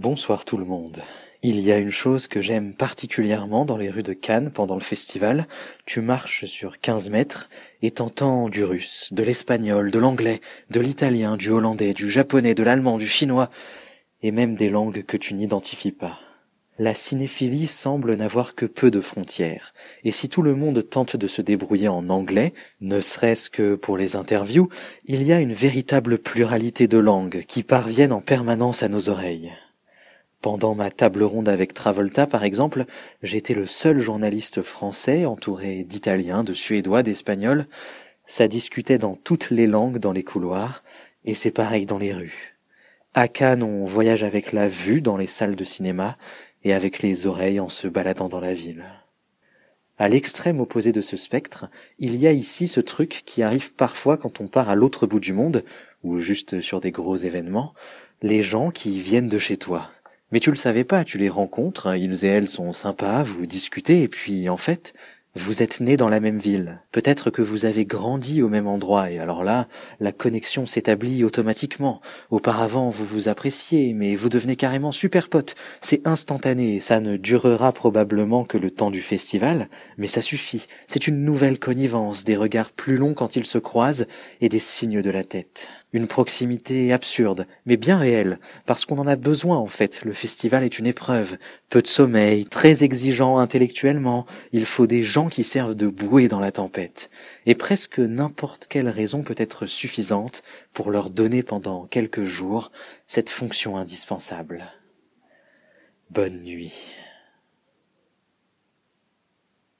Bonsoir tout le monde. Il y a une chose que j'aime particulièrement dans les rues de Cannes pendant le festival. Tu marches sur 15 mètres et t'entends du russe, de l'espagnol, de l'anglais, de l'italien, du hollandais, du japonais, de l'allemand, du chinois et même des langues que tu n'identifies pas. La cinéphilie semble n'avoir que peu de frontières, et si tout le monde tente de se débrouiller en anglais, ne serait-ce que pour les interviews, il y a une véritable pluralité de langues qui parviennent en permanence à nos oreilles. Pendant ma table ronde avec Travolta, par exemple, j'étais le seul journaliste français entouré d'Italiens, de Suédois, d'Espagnols. Ça discutait dans toutes les langues dans les couloirs, et c'est pareil dans les rues. À Cannes, on voyage avec la vue dans les salles de cinéma et avec les oreilles en se baladant dans la ville. À l'extrême opposé de ce spectre, il y a ici ce truc qui arrive parfois quand on part à l'autre bout du monde, ou juste sur des gros événements, les gens qui viennent de chez toi. Mais tu le savais pas, tu les rencontres, ils et elles sont sympas, vous discutez, et puis en fait, vous êtes nés dans la même ville. Peut-être que vous avez grandi au même endroit, et alors là, la connexion s'établit automatiquement. Auparavant, vous vous appréciez, mais vous devenez carrément super potes. C'est instantané, ça ne durera probablement que le temps du festival, mais ça suffit. C'est une nouvelle connivence, des regards plus longs quand ils se croisent, et des signes de la tête. Une proximité absurde, mais bien réelle, parce qu'on en a besoin en fait. Le festival est une épreuve. Peu de sommeil, très exigeant intellectuellement. Il faut des gens qui servent de bouée dans la tempête. Et presque n'importe quelle raison peut être suffisante pour leur donner pendant quelques jours cette fonction indispensable. Bonne nuit.